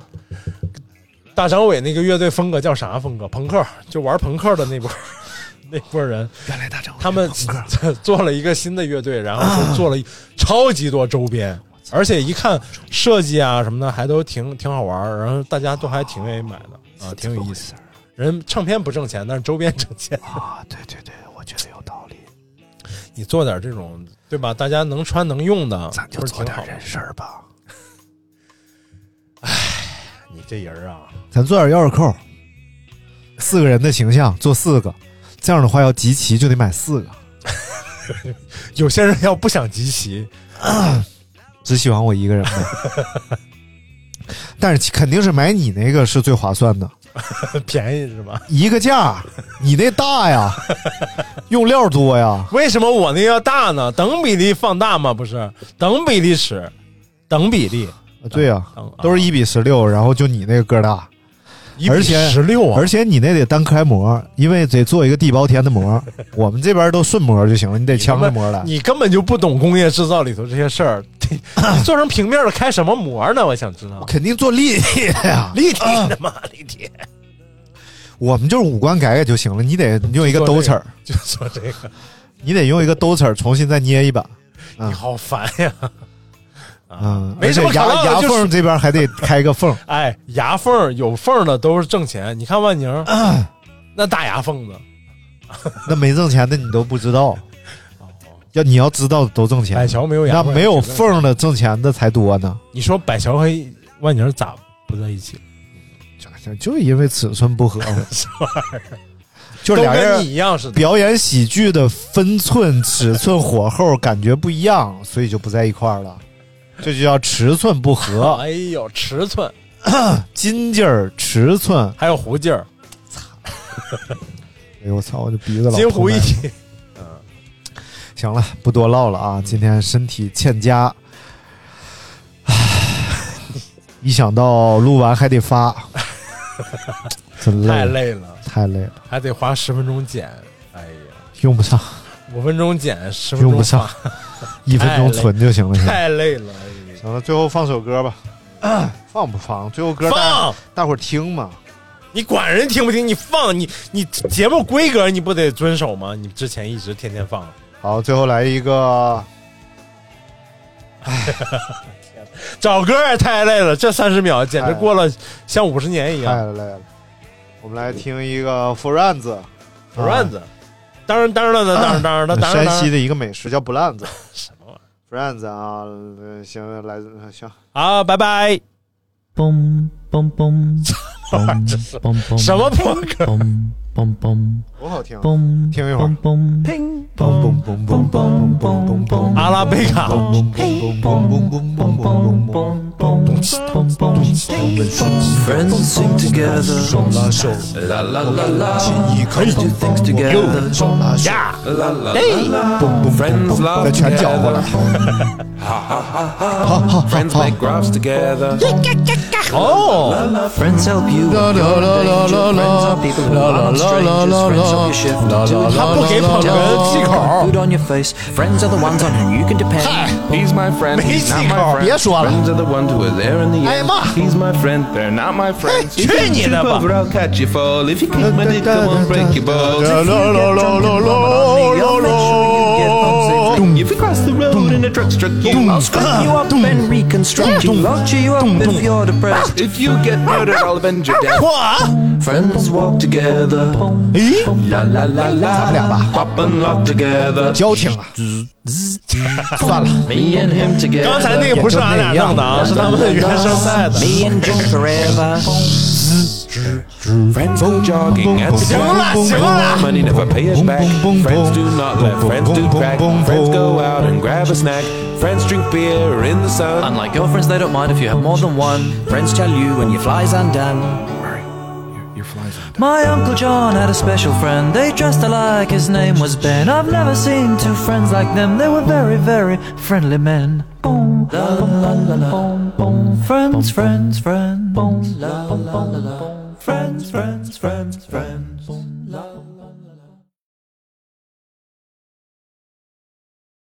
大张伟那个乐队风格叫啥风格？朋克，就玩朋克的那波 那波人，原来大张伟他们 做了一个新的乐队，然后就做了一超级多周边，而且一看设计啊什么的还都挺挺好玩儿，然后大家都还挺愿意买的啊，挺有意思。人唱片不挣钱，但是周边挣钱。啊，对对对，我觉得有道理。你做点这种对吧？大家能穿能用的，咱就做点人事儿吧。你这人啊，咱做点钥匙扣，四个人的形象做四个，这样的话要集齐就得买四个。有些人要不想集齐，只喜欢我一个人呗。但是肯定是买你那个是最划算的，便宜是吧？一个价，你那大呀，用料多呀。为什么我那要大呢？等比例放大吗？不是，等比例尺，等比例，对呀、等都是一比十六，然后就你那个个大，而且十六啊，而且你那得单开模，因为得做一个地包天的模。我们这边都顺模就行了，你得枪着模来。你根本就不懂工业制造里头这些事儿。做成平面的开什么模呢？我想知道。肯定做立体的呀，立体的嘛，立体。我们就是五官改改就行了。你得用一个兜齿儿，就做这个，你得用一个兜齿儿重新再捏一把。你好烦呀！嗯，没什么而且牙牙缝这边还得开个缝。哎，牙缝有缝的都是挣钱。你看万宁，那大牙缝子，那没挣钱的你都不知道。要你要知道都挣钱，百乔没有牙，那没有缝的挣钱的才多呢。你说百乔和万宁咋不在一起？就因为尺寸不合？就俩人一样似的。表演喜剧的分寸、尺寸、火候感觉不一样，所以就不在一块儿了。这就叫尺寸不合，哎呦，尺寸，筋劲儿、尺寸，还有胡劲儿，哎呦我操，我这鼻子老金胡一痛体。行了，不多唠了啊！今天身体欠佳，唉，一想到录完还得发，真累，太累了，太累了，还得花十分钟剪。哎呀，用不上，五分钟剪，十分钟用不上，一分钟存就行了。太累了。行了，最后放首歌吧，放不放？最后歌放，大伙儿听嘛。你管人听不听？你放你你节目规格你不得遵守吗？你之前一直天天放，好，最后来一个，哎 找歌也太累了，这三十秒简直过了像五十年一样太样。累了。我们来听一个 Friends，不乱子，当然当然了，当然当然了，当山西的一个美食叫不烂子。Friends 啊，呃行，来行，好，拜拜。嘣嘣嘣，嘣嘣嘣，什么破歌？嘣嘣嘣，多好听啊！嘣听一会儿嘣嘣，嘣嘣嘣嘣嘣嘣嘣嘣，阿拉贝卡。嘣嘣嘣嘣嘣嘣嘣嘣嘣。Friends sing together. La la la la. Friends do things together. Yeah. La la la. Friends love together. Friends make graphs together. Oh. Friends help you. La la la la la la. La la la la la la. Food on your face. Friends are the ones on whom you can depend. He's my friend. He's not my friend. Friends are the ones who are there in the end. He's my friend, they're not my friends. Turn if you trip over, I'll catch you fall. If you kick my dick, I won't break your balls. If you get drunk and vomit on me, I'll make sure you get homesick. If you cross the road, a truck struck you, I'll Straighten you up and reconstruct you. I'll cheer you up if you're depressed. If you get murdered, I'll avenge your death. Friends walk together. La la la la. Pop and lock together. 交情了，算了， Me and him together. 刚才那个不是俺俩弄的啊，是他们的原声带的。 Me and Jim forever. Friends go jogging at the. Money never pays back. Friends do not let Friends do crack. Friends go out and grab a snack. Friends drink beer in the sun. Unlike girlfriends, they don't mind if you have more than one. Friends tell you when your fly's undone. Murray, your fly's undone. My Uncle John had a special friend. They dressed alike, his name was Ben. I've never seen two friends like them. They were very, very friendly men. Boom, la la la la, boom, boom. Friends, friends, friends. Boom, la la la la, friends, friends, friends, friends.